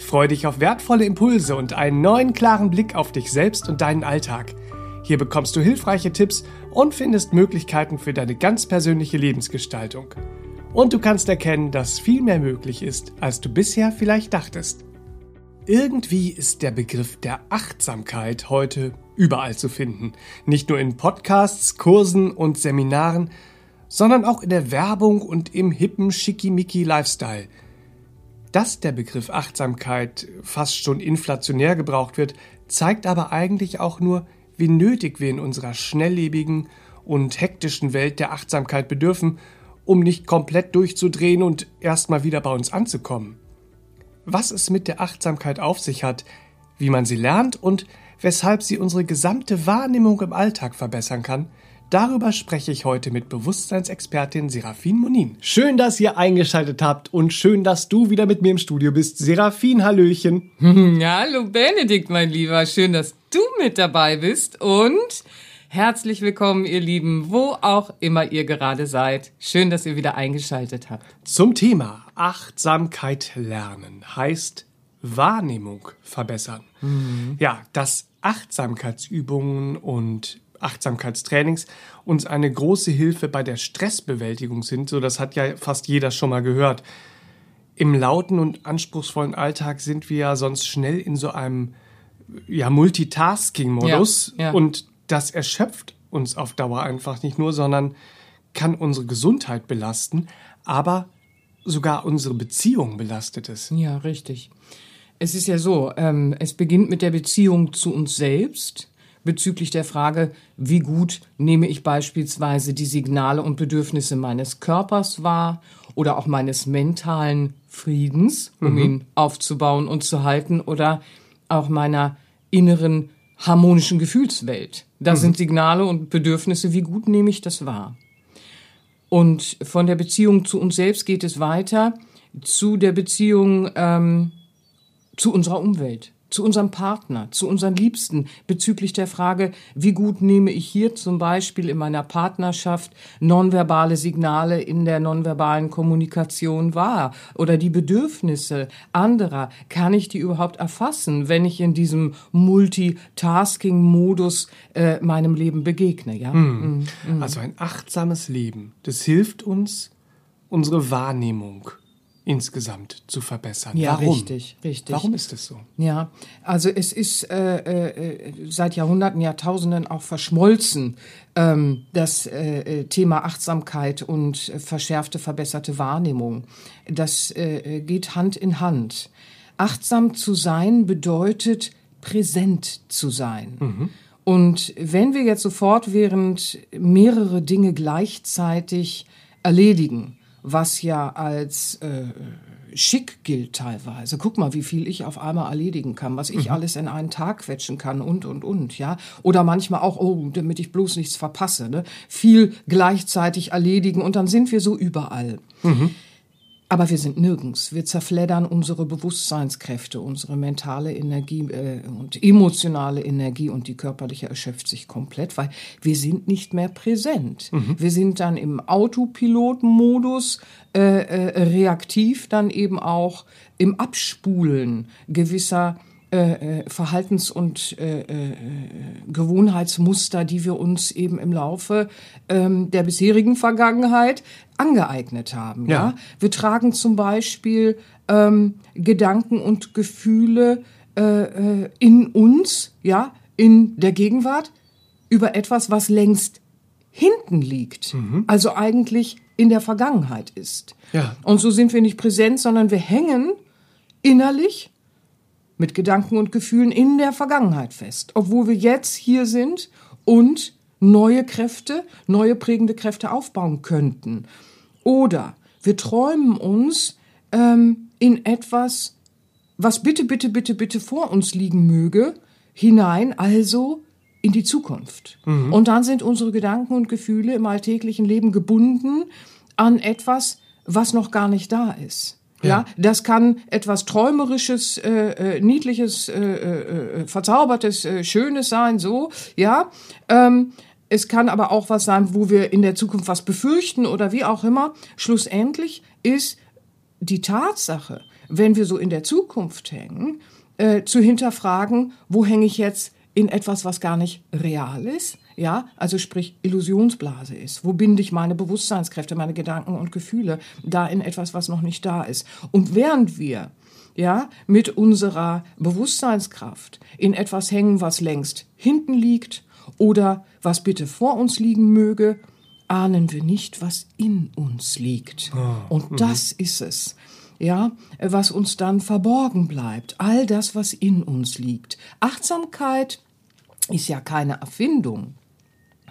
Freu dich auf wertvolle Impulse und einen neuen klaren Blick auf dich selbst und deinen Alltag. Hier bekommst du hilfreiche Tipps und findest Möglichkeiten für deine ganz persönliche Lebensgestaltung. Und du kannst erkennen, dass viel mehr möglich ist, als du bisher vielleicht dachtest. Irgendwie ist der Begriff der Achtsamkeit heute überall zu finden. Nicht nur in Podcasts, Kursen und Seminaren, sondern auch in der Werbung und im hippen Schickimicki Lifestyle – dass der Begriff Achtsamkeit fast schon inflationär gebraucht wird, zeigt aber eigentlich auch nur, wie nötig wir in unserer schnelllebigen und hektischen Welt der Achtsamkeit bedürfen, um nicht komplett durchzudrehen und erstmal wieder bei uns anzukommen. Was es mit der Achtsamkeit auf sich hat, wie man sie lernt und weshalb sie unsere gesamte Wahrnehmung im Alltag verbessern kann, Darüber spreche ich heute mit Bewusstseinsexpertin Serafin Monin. Schön, dass ihr eingeschaltet habt und schön, dass du wieder mit mir im Studio bist. Serafin, Hallöchen. hallo Benedikt, mein Lieber. Schön, dass du mit dabei bist und herzlich willkommen, ihr Lieben, wo auch immer ihr gerade seid. Schön, dass ihr wieder eingeschaltet habt. Zum Thema Achtsamkeit lernen heißt Wahrnehmung verbessern. Mhm. Ja, dass Achtsamkeitsübungen und Achtsamkeitstrainings uns eine große Hilfe bei der Stressbewältigung sind. So, das hat ja fast jeder schon mal gehört. Im lauten und anspruchsvollen Alltag sind wir ja sonst schnell in so einem ja, Multitasking-Modus ja, ja. und das erschöpft uns auf Dauer einfach nicht nur, sondern kann unsere Gesundheit belasten, aber sogar unsere Beziehung belastet es. Ja, richtig. Es ist ja so, ähm, es beginnt mit der Beziehung zu uns selbst bezüglich der Frage, wie gut nehme ich beispielsweise die Signale und Bedürfnisse meines Körpers wahr oder auch meines mentalen Friedens, um mhm. ihn aufzubauen und zu halten oder auch meiner inneren harmonischen Gefühlswelt. Da mhm. sind Signale und Bedürfnisse, wie gut nehme ich das wahr? Und von der Beziehung zu uns selbst geht es weiter zu der Beziehung ähm, zu unserer Umwelt zu unserem Partner, zu unseren Liebsten bezüglich der Frage, wie gut nehme ich hier zum Beispiel in meiner Partnerschaft nonverbale Signale in der nonverbalen Kommunikation wahr oder die Bedürfnisse anderer, kann ich die überhaupt erfassen, wenn ich in diesem Multitasking-Modus äh, meinem Leben begegne? Ja? Hm. Mhm. Also ein achtsames Leben, das hilft uns, unsere Wahrnehmung insgesamt zu verbessern. Ja, Warum? richtig, richtig. Warum ist es so? Ja, also es ist äh, äh, seit Jahrhunderten, Jahrtausenden auch verschmolzen, ähm, das äh, äh Thema Achtsamkeit und verschärfte, verbesserte Wahrnehmung. Das äh, geht Hand in Hand. Achtsam zu sein bedeutet präsent zu sein. Mhm. Und wenn wir jetzt sofort während mehrere Dinge gleichzeitig erledigen, was ja als äh, schick gilt teilweise. Guck mal, wie viel ich auf einmal erledigen kann, was ich mhm. alles in einen Tag quetschen kann und, und, und, ja. Oder manchmal auch, oh, damit ich bloß nichts verpasse, ne? Viel gleichzeitig erledigen und dann sind wir so überall. Mhm. Aber wir sind nirgends. Wir zerfleddern unsere Bewusstseinskräfte, unsere mentale Energie äh, und emotionale Energie und die körperliche erschöpft sich komplett, weil wir sind nicht mehr präsent. Mhm. Wir sind dann im Autopilotmodus äh, äh, reaktiv, dann eben auch im Abspulen gewisser äh, äh, Verhaltens- und äh, äh, Gewohnheitsmuster, die wir uns eben im Laufe ähm, der bisherigen Vergangenheit angeeignet haben. Ja. ja? Wir tragen zum Beispiel ähm, Gedanken und Gefühle äh, äh, in uns, ja, in der Gegenwart über etwas, was längst hinten liegt, mhm. also eigentlich in der Vergangenheit ist. Ja. Und so sind wir nicht präsent, sondern wir hängen innerlich mit Gedanken und Gefühlen in der Vergangenheit fest, obwohl wir jetzt hier sind und neue Kräfte, neue prägende Kräfte aufbauen könnten. Oder wir träumen uns ähm, in etwas was bitte, bitte, bitte, bitte vor uns liegen möge, hinein also in die Zukunft. Mhm. Und dann sind unsere Gedanken und Gefühle im alltäglichen Leben gebunden an etwas, was noch gar nicht da ist. Ja, ja das kann etwas träumerisches, äh, äh, niedliches, äh, äh, äh verzaubertes, äh, schönes sein, so, ja. Ähm, es kann aber auch was sein, wo wir in der Zukunft was befürchten oder wie auch immer. Schlussendlich ist die Tatsache, wenn wir so in der Zukunft hängen, äh, zu hinterfragen, wo hänge ich jetzt in etwas, was gar nicht real ist, ja, also sprich Illusionsblase ist. Wo binde ich meine Bewusstseinskräfte, meine Gedanken und Gefühle da in etwas, was noch nicht da ist? Und während wir ja, mit unserer Bewusstseinskraft in etwas hängen, was längst hinten liegt oder was bitte vor uns liegen möge, ahnen wir nicht, was in uns liegt. Oh, und mhm. das ist es, ja, was uns dann verborgen bleibt. All das, was in uns liegt. Achtsamkeit ist ja keine Erfindung.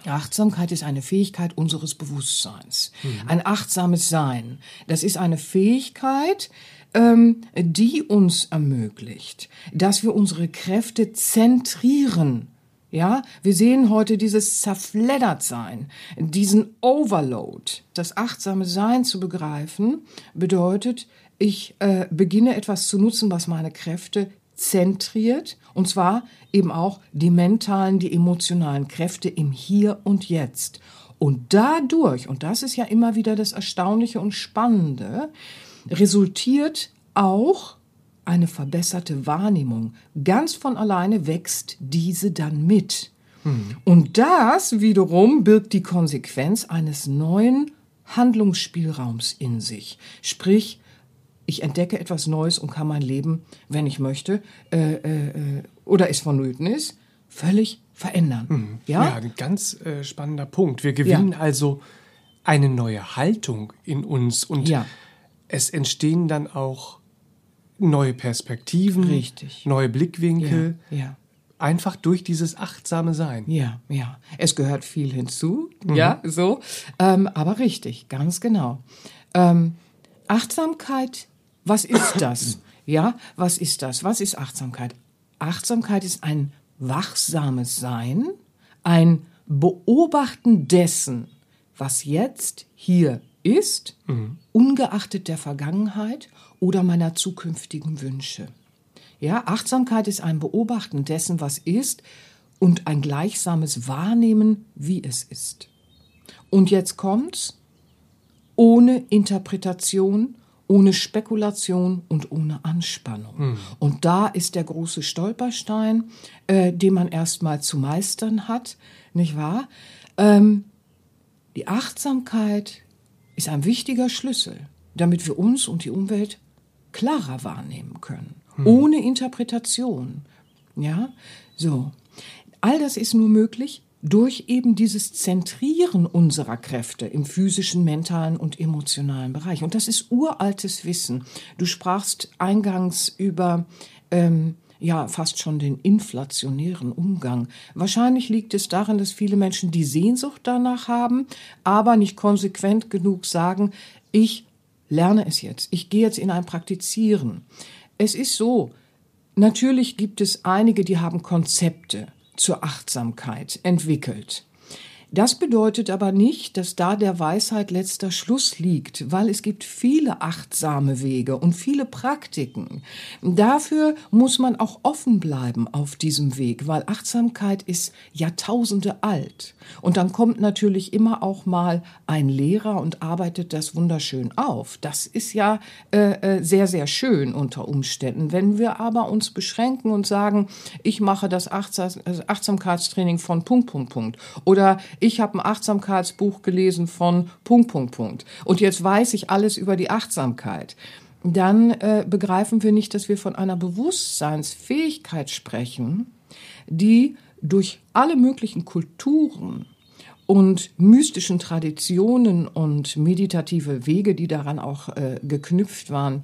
Achtsamkeit ist eine Fähigkeit unseres Bewusstseins. Mhm. Ein achtsames Sein. Das ist eine Fähigkeit, ähm, die uns ermöglicht, dass wir unsere Kräfte zentrieren. Ja, wir sehen heute dieses Zerfleddertsein, diesen Overload. Das achtsame Sein zu begreifen bedeutet, ich äh, beginne etwas zu nutzen, was meine Kräfte zentriert, und zwar eben auch die mentalen, die emotionalen Kräfte im Hier und Jetzt. Und dadurch, und das ist ja immer wieder das Erstaunliche und Spannende, resultiert auch eine verbesserte Wahrnehmung. Ganz von alleine wächst diese dann mit. Mhm. Und das wiederum birgt die Konsequenz eines neuen Handlungsspielraums in sich. Sprich, ich entdecke etwas Neues und kann mein Leben, wenn ich möchte, äh, äh, oder es vonnöten ist, völlig verändern. Mhm. Ja? ja, ein ganz äh, spannender Punkt. Wir gewinnen ja. also eine neue Haltung in uns und ja. es entstehen dann auch neue Perspektiven, Richtig. neue Blickwinkel. Einfach durch dieses achtsame Sein. Ja, ja. Es gehört viel hinzu, mhm. ja, so. Ähm, aber richtig, ganz genau. Ähm, Achtsamkeit was ist das? Ja, was ist das? Was ist Achtsamkeit? Achtsamkeit ist ein wachsames Sein, ein Beobachten dessen, was jetzt hier ist, mhm. ungeachtet der Vergangenheit oder meiner zukünftigen Wünsche. Ja, Achtsamkeit ist ein Beobachten dessen, was ist und ein gleichsames Wahrnehmen, wie es ist. Und jetzt kommt's ohne Interpretation, ohne Spekulation und ohne Anspannung. Hm. Und da ist der große Stolperstein, äh, den man erstmal zu meistern hat, nicht wahr? Ähm, die Achtsamkeit ist ein wichtiger Schlüssel, damit wir uns und die Umwelt klarer wahrnehmen können, hm. ohne Interpretation. Ja, so. All das ist nur möglich, durch eben dieses Zentrieren unserer Kräfte im physischen, mentalen und emotionalen Bereich. Und das ist uraltes Wissen. Du sprachst eingangs über ähm, ja fast schon den inflationären Umgang. Wahrscheinlich liegt es darin, dass viele Menschen die Sehnsucht danach haben, aber nicht konsequent genug sagen, ich lerne es jetzt, ich gehe jetzt in ein Praktizieren. Es ist so, natürlich gibt es einige, die haben Konzepte zur Achtsamkeit entwickelt. Das bedeutet aber nicht, dass da der Weisheit letzter Schluss liegt, weil es gibt viele achtsame Wege und viele Praktiken. Dafür muss man auch offen bleiben auf diesem Weg, weil Achtsamkeit ist Jahrtausende alt. Und dann kommt natürlich immer auch mal ein Lehrer und arbeitet das wunderschön auf. Das ist ja äh, äh sehr, sehr schön unter Umständen. Wenn wir aber uns beschränken und sagen, ich mache das Achtsamkeitstraining von Punkt, Punkt, Punkt oder ich habe ein Achtsamkeitsbuch gelesen von Punkt, Punkt, Punkt. Und jetzt weiß ich alles über die Achtsamkeit. Dann äh, begreifen wir nicht, dass wir von einer Bewusstseinsfähigkeit sprechen, die durch alle möglichen Kulturen und mystischen Traditionen und meditative Wege, die daran auch äh, geknüpft waren,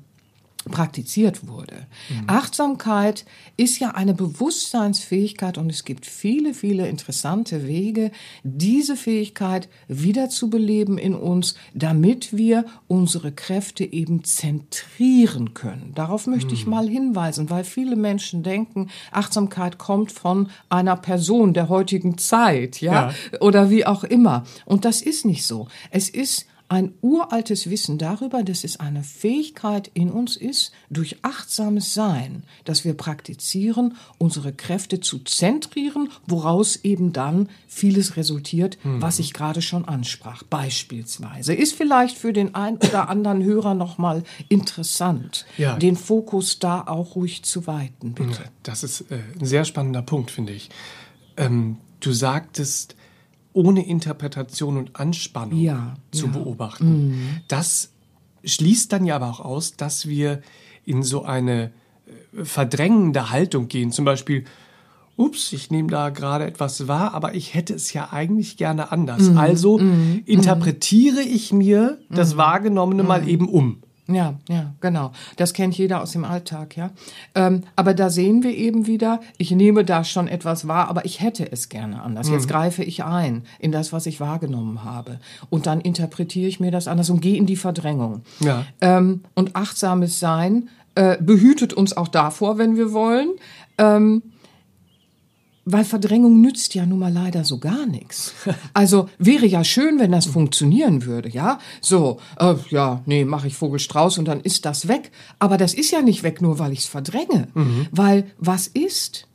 praktiziert wurde. Mhm. Achtsamkeit ist ja eine Bewusstseinsfähigkeit und es gibt viele, viele interessante Wege, diese Fähigkeit wiederzubeleben in uns, damit wir unsere Kräfte eben zentrieren können. Darauf möchte mhm. ich mal hinweisen, weil viele Menschen denken, Achtsamkeit kommt von einer Person der heutigen Zeit, ja, ja. oder wie auch immer. Und das ist nicht so. Es ist ein uraltes Wissen darüber, dass es eine Fähigkeit in uns ist, durch achtsames Sein, dass wir praktizieren, unsere Kräfte zu zentrieren, woraus eben dann vieles resultiert, hm. was ich gerade schon ansprach. Beispielsweise ist vielleicht für den einen oder anderen Hörer nochmal interessant, ja. den Fokus da auch ruhig zu weiten, bitte. Das ist äh, ein sehr spannender Punkt, finde ich. Ähm, du sagtest, ohne Interpretation und Anspannung ja, zu ja. beobachten. Mhm. Das schließt dann ja aber auch aus, dass wir in so eine äh, verdrängende Haltung gehen. Zum Beispiel, ups, ich nehme da gerade etwas wahr, aber ich hätte es ja eigentlich gerne anders. Mhm. Also mhm. interpretiere ich mir das mhm. Wahrgenommene mal mhm. eben um. Ja, ja, genau. Das kennt jeder aus dem Alltag, ja. Ähm, aber da sehen wir eben wieder, ich nehme da schon etwas wahr, aber ich hätte es gerne anders. Mhm. Jetzt greife ich ein in das, was ich wahrgenommen habe. Und dann interpretiere ich mir das anders und gehe in die Verdrängung. Ja. Ähm, und achtsames Sein äh, behütet uns auch davor, wenn wir wollen. Ähm, weil Verdrängung nützt ja nun mal leider so gar nichts. Also wäre ja schön, wenn das funktionieren würde, ja? So, äh, ja, nee, mache ich Vogelstrauß und dann ist das weg. Aber das ist ja nicht weg, nur weil ich es verdränge. Mhm. Weil was ist?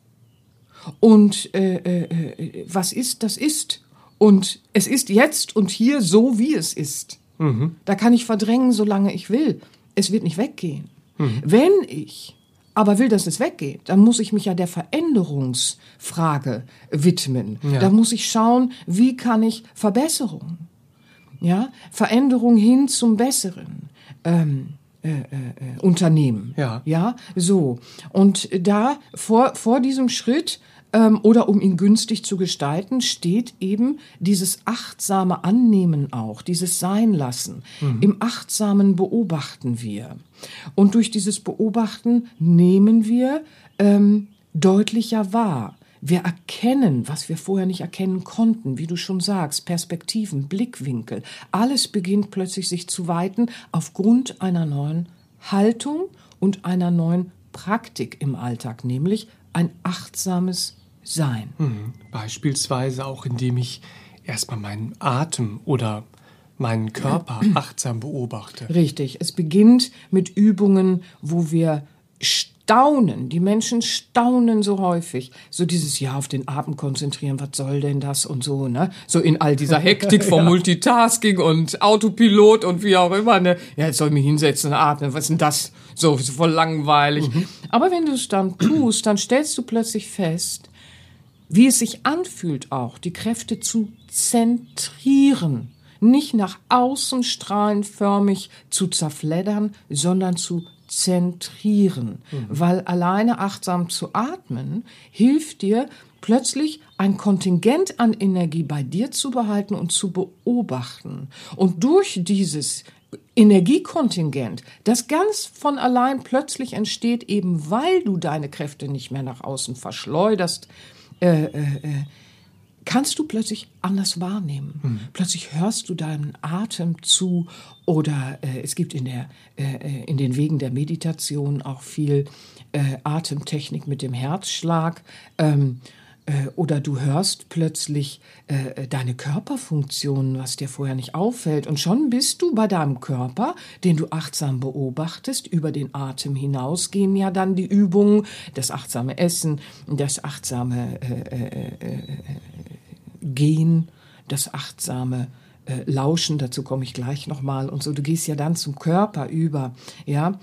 Und äh, äh, äh, was ist, das ist. Und es ist jetzt und hier so, wie es ist. Mhm. Da kann ich verdrängen, solange ich will. Es wird nicht weggehen. Mhm. Wenn ich aber will, dass es weggeht, dann muss ich mich ja der Veränderungsfrage widmen. Ja. Da muss ich schauen, wie kann ich Verbesserung, ja, Veränderung hin zum Besseren. Ähm, äh, äh, äh Unternehmen. Ja. Ja, so. Und da vor, vor diesem Schritt ähm, oder um ihn günstig zu gestalten, steht eben dieses achtsame Annehmen auch, dieses Sein lassen. Mhm. Im achtsamen beobachten wir. Und durch dieses Beobachten nehmen wir ähm, deutlicher wahr. Wir erkennen, was wir vorher nicht erkennen konnten, wie du schon sagst, Perspektiven, Blickwinkel. Alles beginnt plötzlich sich zu weiten aufgrund einer neuen Haltung und einer neuen Praktik im Alltag, nämlich ein achtsames sein. Mhm. Beispielsweise auch, indem ich erstmal meinen Atem oder meinen Körper achtsam beobachte. Richtig. Es beginnt mit Übungen, wo wir staunen. Die Menschen staunen so häufig. So dieses Ja auf den Atem konzentrieren, was soll denn das und so, ne? So in all dieser Hektik vom ja. Multitasking und Autopilot und wie auch immer, ne? Ja, jetzt soll ich mich hinsetzen und atmen. Was ist denn das? So, so voll langweilig. Mhm. Aber wenn du es dann tust, dann stellst du plötzlich fest, wie es sich anfühlt auch, die Kräfte zu zentrieren, nicht nach außen strahlenförmig zu zerfleddern, sondern zu zentrieren, mhm. weil alleine achtsam zu atmen hilft dir plötzlich ein Kontingent an Energie bei dir zu behalten und zu beobachten. Und durch dieses Energiekontingent, das ganz von allein plötzlich entsteht, eben weil du deine Kräfte nicht mehr nach außen verschleuderst, äh, äh, äh, kannst du plötzlich anders wahrnehmen. Mhm. Plötzlich hörst du deinen Atem zu oder äh, es gibt in, der, äh, äh, in den Wegen der Meditation auch viel äh, Atemtechnik mit dem Herzschlag. Ähm, äh, oder du hörst plötzlich äh, deine Körperfunktionen, was dir vorher nicht auffällt. Und schon bist du bei deinem Körper, den du achtsam beobachtest. Über den Atem hinaus gehen ja dann die Übungen, das achtsame Essen, das achtsame äh, äh, äh Gehen, das achtsame Lauschen. Dazu komme ich gleich nochmal. Und so, du gehst ja dann zum Körper über, ja.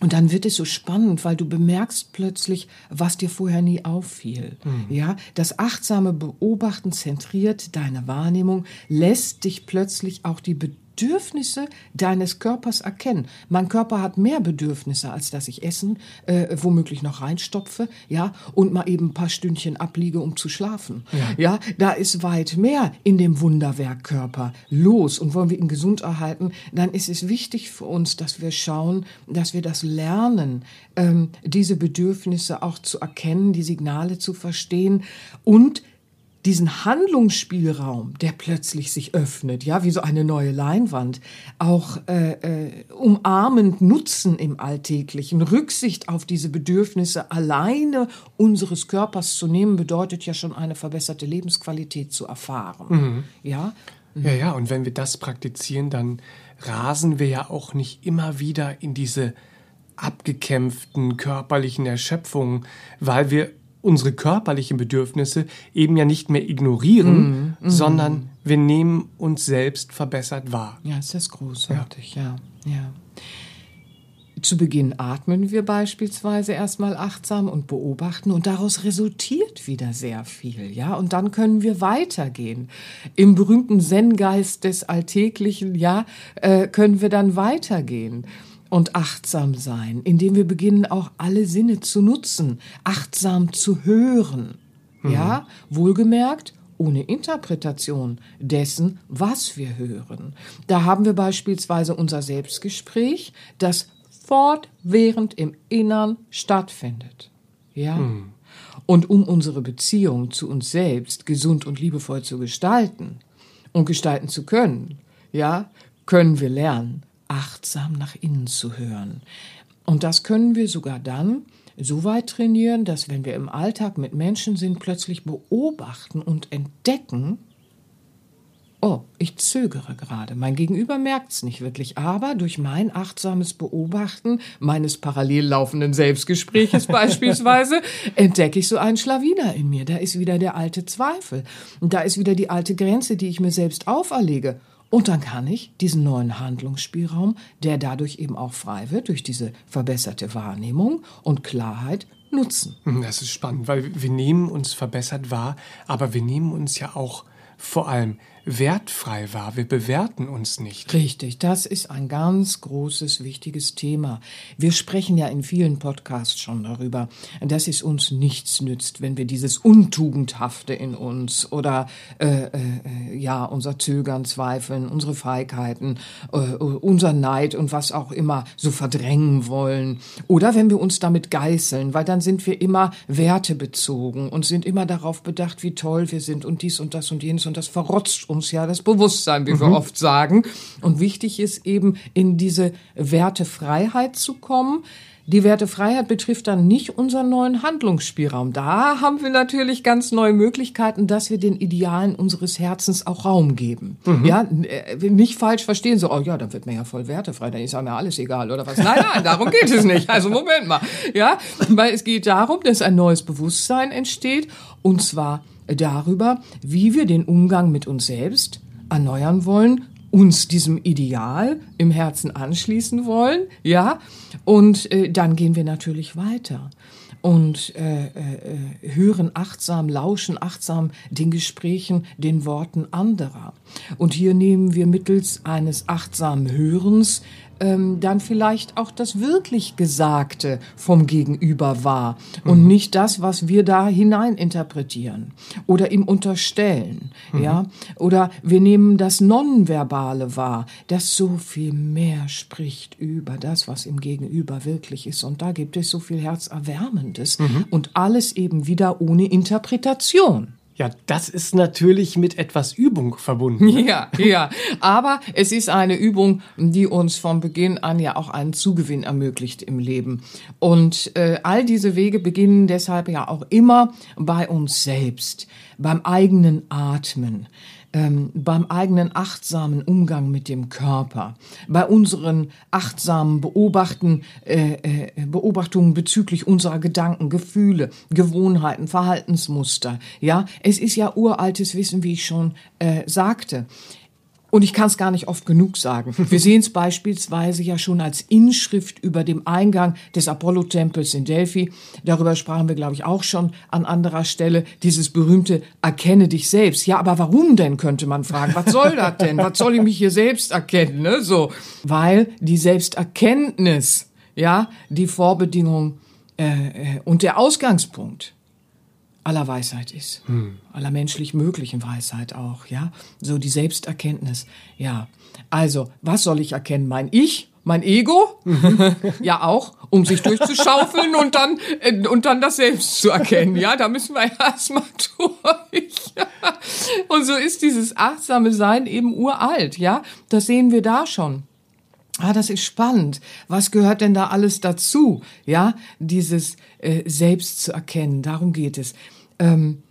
Und dann wird es so spannend, weil du bemerkst plötzlich, was dir vorher nie auffiel. Mhm. Ja, das achtsame Beobachten zentriert deine Wahrnehmung, lässt dich plötzlich auch die Bedürfnisse Bedürfnisse deines Körpers erkennen. Mein Körper hat mehr Bedürfnisse, als dass ich Essen äh, womöglich noch reinstopfe, ja, und mal eben ein paar Stündchen abliege, um zu schlafen. Ja, ja da ist weit mehr in dem Wunderwerkkörper los. Und wollen wir ihn gesund erhalten, dann ist es wichtig für uns, dass wir schauen, dass wir das lernen, ähm, diese Bedürfnisse auch zu erkennen, die Signale zu verstehen und diesen Handlungsspielraum, der plötzlich sich öffnet, ja, wie so eine neue Leinwand, auch äh, äh, umarmend nutzen im Alltäglichen, Rücksicht auf diese Bedürfnisse alleine unseres Körpers zu nehmen, bedeutet ja schon eine verbesserte Lebensqualität zu erfahren. Mhm. Ja? Ja, ja, und wenn wir das praktizieren, dann rasen wir ja auch nicht immer wieder in diese abgekämpften körperlichen Erschöpfungen, weil wir unsere körperlichen Bedürfnisse eben ja nicht mehr ignorieren, mm, mm. sondern wir nehmen uns selbst verbessert wahr. Ja, ist das großartig, ja. ja. ja. Zu Beginn atmen wir beispielsweise erstmal achtsam und beobachten und daraus resultiert wieder sehr viel, ja. Und dann können wir weitergehen. Im berühmten Zen-Geist des Alltäglichen, ja, äh, können wir dann weitergehen und achtsam sein, indem wir beginnen auch alle Sinne zu nutzen, achtsam zu hören. Mhm. Ja, wohlgemerkt, ohne Interpretation dessen, was wir hören. Da haben wir beispielsweise unser Selbstgespräch, das fortwährend im Innern stattfindet. Ja. Mhm. Und um unsere Beziehung zu uns selbst gesund und liebevoll zu gestalten und gestalten zu können, ja, können wir lernen, achtsam nach innen zu hören. Und das können wir sogar dann so weit trainieren, dass wenn wir im Alltag mit Menschen sind, plötzlich beobachten und entdecken, oh, ich zögere gerade. Mein Gegenüber merkt es nicht wirklich, aber durch mein achtsames Beobachten meines parallel laufenden Selbstgespräches beispielsweise entdecke ich so einen Schlawiner in mir. Da ist wieder der alte Zweifel. Und da ist wieder die alte Grenze, die ich mir selbst auferlege. Und dann kann ich diesen neuen Handlungsspielraum, der dadurch eben auch frei wird, durch diese verbesserte Wahrnehmung und Klarheit, nutzen. Hm, das ist spannend, weil wir nehmen uns verbessert wahr, aber wir nehmen uns ja auch vor allem wertfrei war. Wir bewerten uns nicht. Richtig, das ist ein ganz großes, wichtiges Thema. Wir sprechen ja in vielen Podcasts schon darüber, dass es uns nichts nützt, wenn wir dieses Untugendhafte in uns oder äh, äh, ja unser Zögern, Zweifeln, unsere Feigheiten, äh, unser Neid und was auch immer so verdrängen wollen. Oder wenn wir uns damit geißeln, weil dann sind wir immer wertebezogen und sind immer darauf bedacht, wie toll wir sind und dies und das und jenes und das verrotzt uns uns ja das Bewusstsein, wie mhm. wir oft sagen. Und wichtig ist eben, in diese Wertefreiheit zu kommen. Die Wertefreiheit betrifft dann nicht unseren neuen Handlungsspielraum. Da haben wir natürlich ganz neue Möglichkeiten, dass wir den Idealen unseres Herzens auch Raum geben. Mhm. Ja, äh, nicht falsch verstehen, so, oh ja, dann wird mir ja voll wertefrei, dann ist ja mir alles egal oder was. Nein, nein, darum geht es nicht. Also Moment mal. Ja, weil es geht darum, dass ein neues Bewusstsein entsteht und zwar darüber, wie wir den Umgang mit uns selbst erneuern wollen, uns diesem Ideal im Herzen anschließen wollen, ja, und äh, dann gehen wir natürlich weiter und äh, äh, hören achtsam, lauschen achtsam den Gesprächen, den Worten anderer. Und hier nehmen wir mittels eines achtsamen Hörens ähm, dann vielleicht auch das wirklich Gesagte vom Gegenüber wahr und mhm. nicht das, was wir da hinein interpretieren oder ihm unterstellen, mhm. ja, oder wir nehmen das Nonverbale wahr, das so viel mehr spricht über das, was im Gegenüber wirklich ist und da gibt es so viel Herzerwärmendes mhm. und alles eben wieder ohne Interpretation. Ja, das ist natürlich mit etwas Übung verbunden. Ja, ja. Aber es ist eine Übung, die uns von Beginn an ja auch einen Zugewinn ermöglicht im Leben. Und äh, all diese Wege beginnen deshalb ja auch immer bei uns selbst, beim eigenen Atmen ähm, beim eigenen achtsamen Umgang mit dem Körper, bei unseren achtsamen Beobachten, äh, äh, Beobachtungen bezüglich unserer Gedanken, Gefühle, Gewohnheiten, Verhaltensmuster. Ja, es ist ja uraltes Wissen, wie ich schon äh, sagte. Und ich kann es gar nicht oft genug sagen. Wir sehen es beispielsweise ja schon als Inschrift über dem Eingang des Apollo-Tempels in Delphi. Darüber sprachen wir, glaube ich, auch schon an anderer Stelle. Dieses berühmte Erkenne dich selbst. Ja, aber warum denn, könnte man fragen. Was soll das denn? Was soll ich mich hier selbst erkennen? Ne? So, weil die Selbsterkenntnis, ja, die Vorbedingung äh, äh und der Ausgangspunkt aller Weisheit ist. Hm. Aller menschlich möglichen Weisheit auch, ja. So die Selbsterkenntnis, ja. Also, was soll ich erkennen? Mein Ich? Mein Ego? ja, auch, um sich durchzuschaufeln und dann, äh, und dann das Selbst zu erkennen. Ja, da müssen wir erstmal durch. und so ist dieses achtsame Sein eben uralt, ja. Das sehen wir da schon. Ah, das ist spannend. Was gehört denn da alles dazu? Ja, dieses äh, Selbst zu erkennen. Darum geht es. Ähm,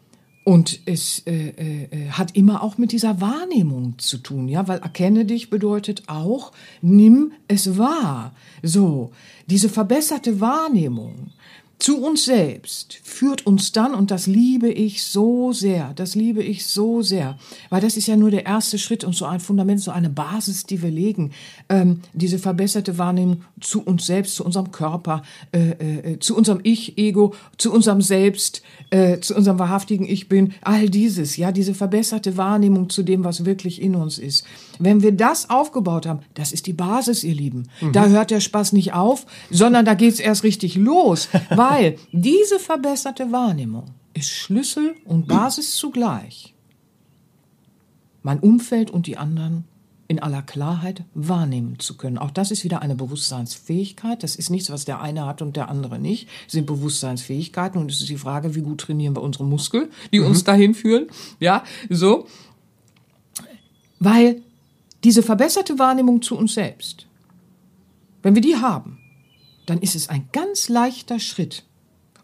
und es äh, äh, hat immer auch mit dieser Wahrnehmung zu tun, ja, weil erkenne dich bedeutet auch, nimm es wahr. So, diese verbesserte Wahrnehmung zu uns selbst führt uns dann, und das liebe ich so sehr, das liebe ich so sehr, weil das ist ja nur der erste Schritt und so ein Fundament, so eine Basis, die wir legen, ähm, diese verbesserte Wahrnehmung zu uns selbst, zu unserem Körper, äh, äh, zu unserem Ich, Ego, zu unserem Selbst, äh, zu unserem wahrhaftigen Ich bin, all dieses, ja, diese verbesserte Wahrnehmung zu dem, was wirklich in uns ist. Wenn wir das aufgebaut haben, das ist die Basis, ihr Lieben. Mhm. Da hört der Spaß nicht auf, sondern da geht's erst richtig los, weil diese verbesserte Wahrnehmung ist Schlüssel und Basis zugleich. Mein Umfeld und die anderen in aller Klarheit wahrnehmen zu können. Auch das ist wieder eine Bewusstseinsfähigkeit. Das ist nichts, was der eine hat und der andere nicht. Das sind Bewusstseinsfähigkeiten und es ist die Frage, wie gut trainieren wir unsere Muskel, die mhm. uns dahin führen. Ja, so. Weil diese verbesserte Wahrnehmung zu uns selbst, wenn wir die haben, dann ist es ein ganz leichter Schritt,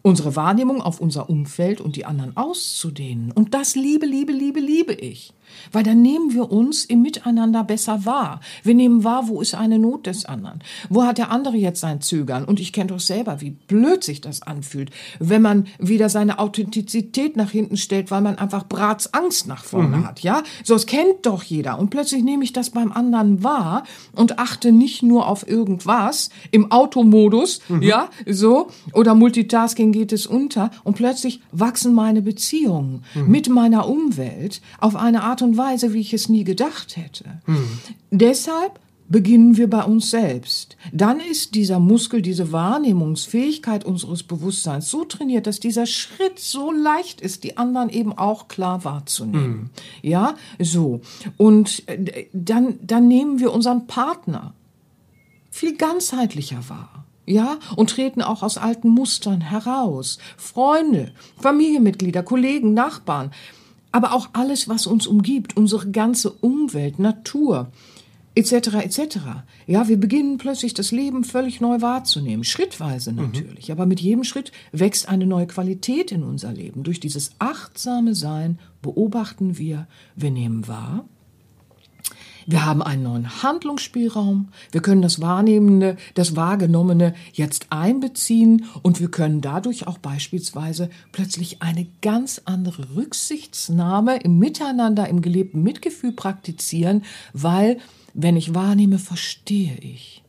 unsere Wahrnehmung auf unser Umfeld und die anderen auszudehnen. Und das liebe, liebe, liebe, liebe ich. Weil dann nehmen wir uns im Miteinander besser wahr. Wir nehmen wahr, wo ist eine Not des anderen? Wo hat der andere jetzt sein Zögern? Und ich kenne doch selber, wie blöd sich das anfühlt, wenn man wieder seine Authentizität nach hinten stellt, weil man einfach Brats Angst nach vorne mhm. hat, ja? So, es kennt doch jeder. Und plötzlich nehme ich das beim anderen wahr und achte nicht nur auf irgendwas im Automodus, mhm. ja, so, oder Multitasking geht es unter und plötzlich wachsen meine Beziehungen mhm. mit meiner Umwelt auf eine Art und Weise, wie ich es nie gedacht hätte. Mhm. Deshalb beginnen wir bei uns selbst. Dann ist dieser Muskel, diese Wahrnehmungsfähigkeit unseres Bewusstseins so trainiert, dass dieser Schritt so leicht ist, die anderen eben auch klar wahrzunehmen. Mhm. Ja, so. Und äh, dann, dann nehmen wir unseren Partner viel ganzheitlicher wahr. Ja, und treten auch aus alten Mustern heraus. Freunde, Familienmitglieder, Kollegen, Nachbarn aber auch alles, was uns umgibt, unsere ganze Umwelt, Natur, etc. etc. Ja, wir beginnen plötzlich das Leben völlig neu wahrzunehmen, schrittweise mhm. natürlich, mhm. aber mit jedem Schritt wächst eine neue Qualität in unser Leben. Durch dieses achtsame Sein beobachten wir, wir nehmen wahr, wir haben einen neuen Handlungsspielraum. Wir können das Wahrnehmende, das Wahrgenommene jetzt einbeziehen und wir können dadurch auch beispielsweise plötzlich eine ganz andere Rücksichtsnahme im Miteinander, im gelebten Mitgefühl praktizieren, weil wenn ich wahrnehme, verstehe ich.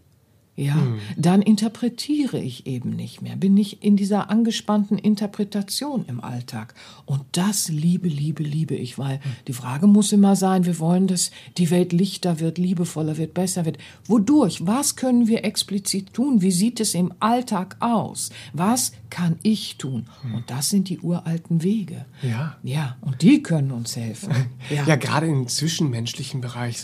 Ja, hm. dann interpretiere ich eben nicht mehr, bin nicht in dieser angespannten Interpretation im Alltag. Und das liebe, liebe, liebe ich, weil hm. die Frage muss immer sein, wir wollen, dass die Welt lichter wird, liebevoller wird, besser wird. Wodurch? Was können wir explizit tun? Wie sieht es im Alltag aus? Was kann ich tun? Hm. Und das sind die uralten Wege. Ja. Ja, und die können uns helfen. Ja, ja gerade im zwischenmenschlichen Bereich,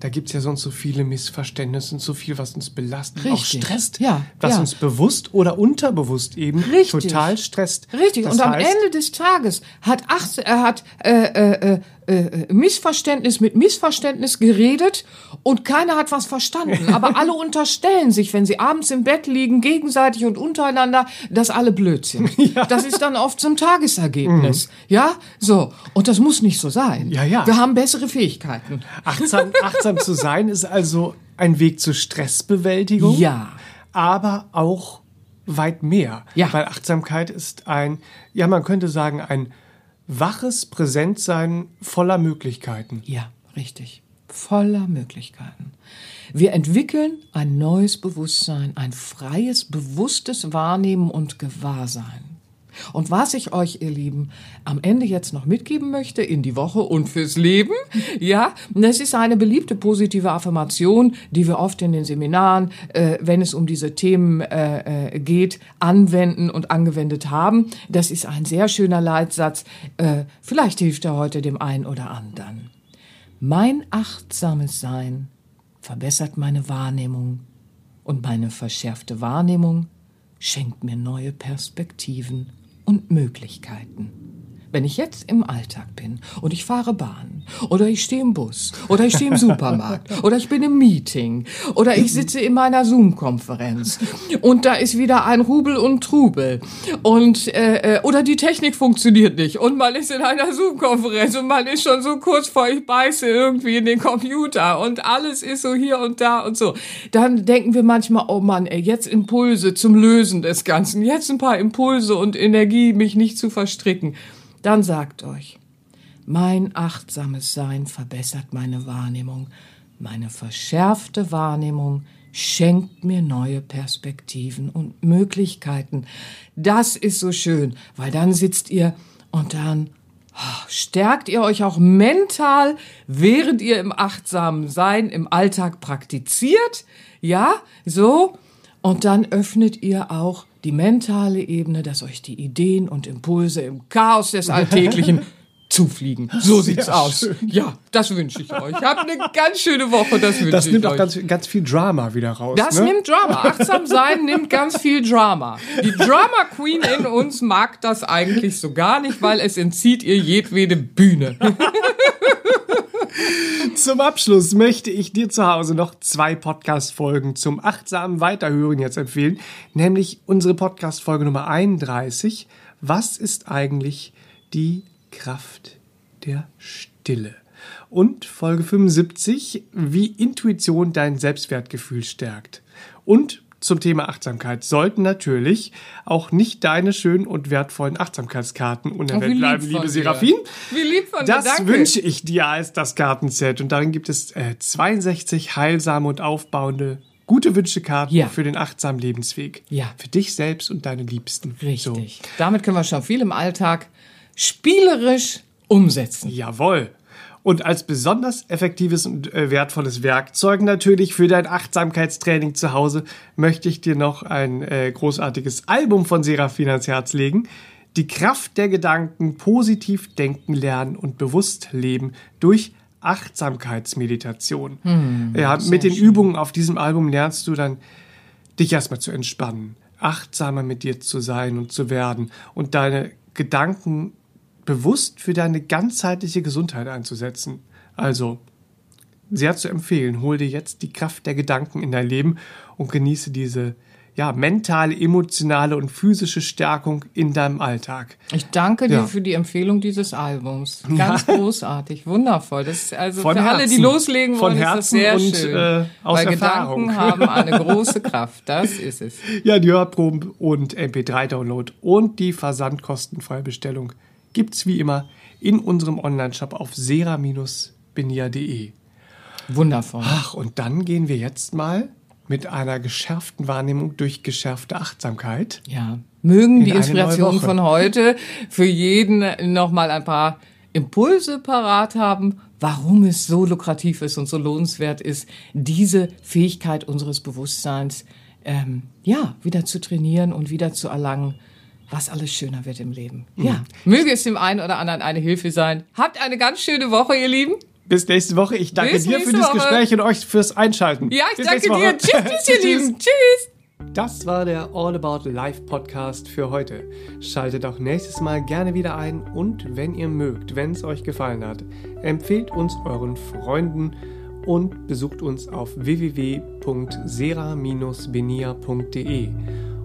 da gibt es ja sonst so viele Missverständnisse und so viel, was uns belastet, Richtig. auch stresst, ja, was ja. uns bewusst oder unterbewusst eben Richtig. total stresst. Richtig, das und am Ende des Tages hat, acht, äh, hat äh, äh, äh äh, Missverständnis mit Missverständnis geredet und keiner hat was verstanden. Aber alle unterstellen sich, wenn sie abends im Bett liegen, gegenseitig und untereinander, dass alle blöd sind. Ja. Das ist dann oft zum Tagesergebnis. Mhm. Ja, so. Und das muss nicht so sein. Ja, ja. Wir haben bessere Fähigkeiten. Achtsam, achtsam zu sein ist also ein Weg zur Stressbewältigung. Ja. Aber auch weit mehr. Ja. Weil Achtsamkeit ist ein, ja, man könnte sagen, ein waches Präsentsein voller Möglichkeiten. Ja, richtig. voller Möglichkeiten. Wir entwickeln ein neues Bewusstsein, ein freies, bewusstes Wahrnehmen und Gewahrsein. Und was ich euch, ihr Lieben, am Ende jetzt noch mitgeben möchte in die Woche und fürs Leben, ja, das ist eine beliebte positive Affirmation, die wir oft in den Seminaren, äh, wenn es um diese Themen äh, äh, geht, anwenden und angewendet haben. Das ist ein sehr schöner Leitsatz. Äh, vielleicht hilft er heute dem einen oder anderen. Mein achtsames Sein verbessert meine Wahrnehmung und meine verschärfte Wahrnehmung schenkt mir neue Perspektiven und Möglichkeiten. Wenn ich jetzt im Alltag bin und ich fahre Bahn oder ich stehe im Bus oder ich stehe im Supermarkt oder ich bin im Meeting oder ich sitze in meiner Zoom-Konferenz und da ist wieder ein Rubel und Trubel und äh, äh, oder die Technik funktioniert nicht und man ist in einer Zoom-Konferenz und man ist schon so kurz vor ich beiße irgendwie in den Computer und alles ist so hier und da und so, dann denken wir manchmal, oh Mann, ey, jetzt Impulse zum Lösen des Ganzen, jetzt ein paar Impulse und Energie, mich nicht zu verstricken dann sagt euch, mein achtsames Sein verbessert meine Wahrnehmung, meine verschärfte Wahrnehmung schenkt mir neue Perspektiven und Möglichkeiten. Das ist so schön, weil dann sitzt ihr und dann oh, stärkt ihr euch auch mental, während ihr im achtsamen Sein im Alltag praktiziert. Ja, so. Und dann öffnet ihr auch die mentale Ebene, dass euch die Ideen und Impulse im Chaos des Alltäglichen zufliegen. So sieht's Sehr aus. Schön. Ja, das wünsche ich euch. Habt eine ganz schöne Woche, das wünsche ich euch. Das nimmt auch ganz, ganz viel Drama wieder raus. Das ne? nimmt Drama. Achtsam sein nimmt ganz viel Drama. Die Drama Queen in uns mag das eigentlich so gar nicht, weil es entzieht ihr jedwede Bühne. Zum Abschluss möchte ich dir zu Hause noch zwei Podcast-Folgen zum achtsamen Weiterhören jetzt empfehlen, nämlich unsere Podcast-Folge Nummer 31. Was ist eigentlich die Kraft der Stille? Und Folge 75, wie Intuition dein Selbstwertgefühl stärkt. Und zum Thema Achtsamkeit sollten natürlich auch nicht deine schönen und wertvollen Achtsamkeitskarten unerwähnt bleiben, liebe Serafin. Wie lieb von dir, Das wünsche ich dir als das Kartenset. Und darin gibt es äh, 62 heilsame und aufbauende gute Wünschekarten ja. für den achtsamen Lebensweg. Ja. Für dich selbst und deine Liebsten. Richtig. So. Damit können wir schon viel im Alltag spielerisch umsetzen. Jawohl. Und als besonders effektives und äh, wertvolles Werkzeug natürlich für dein Achtsamkeitstraining zu Hause möchte ich dir noch ein äh, großartiges Album von Serafin ans Herz legen. Die Kraft der Gedanken, positiv denken lernen und bewusst leben durch Achtsamkeitsmeditation. Hm, ja, mit den schön. Übungen auf diesem Album lernst du dann, dich erstmal zu entspannen, achtsamer mit dir zu sein und zu werden und deine Gedanken bewusst für deine ganzheitliche Gesundheit einzusetzen. Also, sehr zu empfehlen, hol dir jetzt die Kraft der Gedanken in dein Leben und genieße diese ja, mentale, emotionale und physische Stärkung in deinem Alltag. Ich danke dir ja. für die Empfehlung dieses Albums. Ganz ja. großartig, wundervoll. Das ist also Von für Herzen. alle, die loslegen wollen, Von ist das sehr und, schön. Äh, aus Weil Erfahrung. Gedanken haben eine große Kraft. Das ist es. Ja, die Hörproben und MP3-Download und die versandkostenfreie Bestellung gibt's wie immer in unserem Onlineshop auf sera-benia.de. Wundervoll. Ach, und dann gehen wir jetzt mal mit einer geschärften Wahrnehmung durch geschärfte Achtsamkeit. Ja. Mögen in die Inspirationen von heute für jeden nochmal ein paar Impulse parat haben, warum es so lukrativ ist und so lohnenswert ist, diese Fähigkeit unseres Bewusstseins ähm, ja wieder zu trainieren und wieder zu erlangen was alles schöner wird im Leben. Mhm. Ja, möge es dem einen oder anderen eine Hilfe sein. Habt eine ganz schöne Woche, ihr Lieben. Bis nächste Woche. Ich danke Bis dir für das Gespräch und euch fürs Einschalten. Ja, ich Bis danke dir. Tschüss, tschüss, ihr Lieben. Tschüss. Das war der All About Life Podcast für heute. Schaltet auch nächstes Mal gerne wieder ein und wenn ihr mögt, wenn es euch gefallen hat, empfehlt uns euren Freunden und besucht uns auf www.sera-benia.de.